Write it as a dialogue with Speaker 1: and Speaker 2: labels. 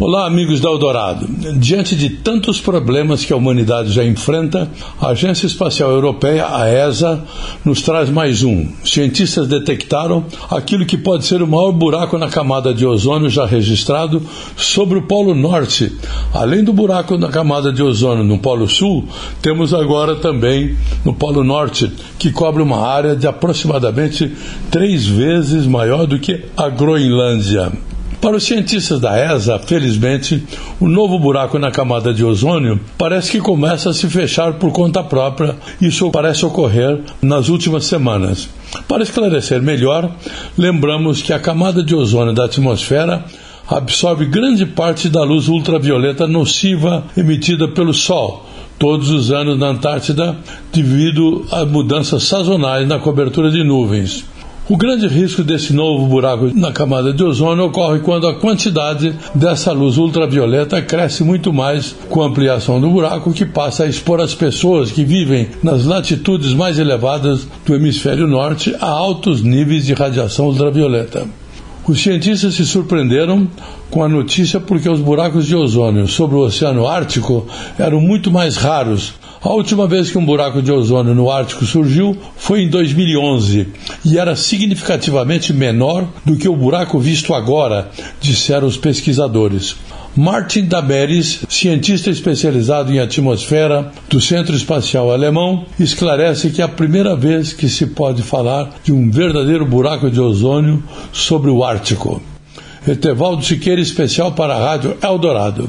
Speaker 1: Olá, amigos da Eldorado. Diante de tantos problemas que a humanidade já enfrenta, a Agência Espacial Europeia, a ESA, nos traz mais um. Cientistas detectaram aquilo que pode ser o maior buraco na camada de ozônio já registrado sobre o Polo Norte. Além do buraco na camada de ozônio no Polo Sul, temos agora também no Polo Norte, que cobre uma área de aproximadamente três vezes maior do que a Groenlândia. Para os cientistas da ESA, felizmente, o novo buraco na camada de ozônio parece que começa a se fechar por conta própria. Isso parece ocorrer nas últimas semanas. Para esclarecer melhor, lembramos que a camada de ozônio da atmosfera absorve grande parte da luz ultravioleta nociva emitida pelo Sol todos os anos na Antártida devido a mudanças sazonais na cobertura de nuvens. O grande risco desse novo buraco na camada de ozônio ocorre quando a quantidade dessa luz ultravioleta cresce muito mais com a ampliação do buraco, que passa a expor as pessoas que vivem nas latitudes mais elevadas do hemisfério norte a altos níveis de radiação ultravioleta. Os cientistas se surpreenderam com a notícia porque os buracos de ozônio sobre o Oceano Ártico eram muito mais raros. A última vez que um buraco de ozônio no Ártico surgiu foi em 2011 e era significativamente menor do que o buraco visto agora, disseram os pesquisadores. Martin Daberis, cientista especializado em atmosfera do Centro Espacial Alemão, esclarece que é a primeira vez que se pode falar de um verdadeiro buraco de ozônio sobre o Ártico. Etevaldo Siqueira, especial para a Rádio Eldorado.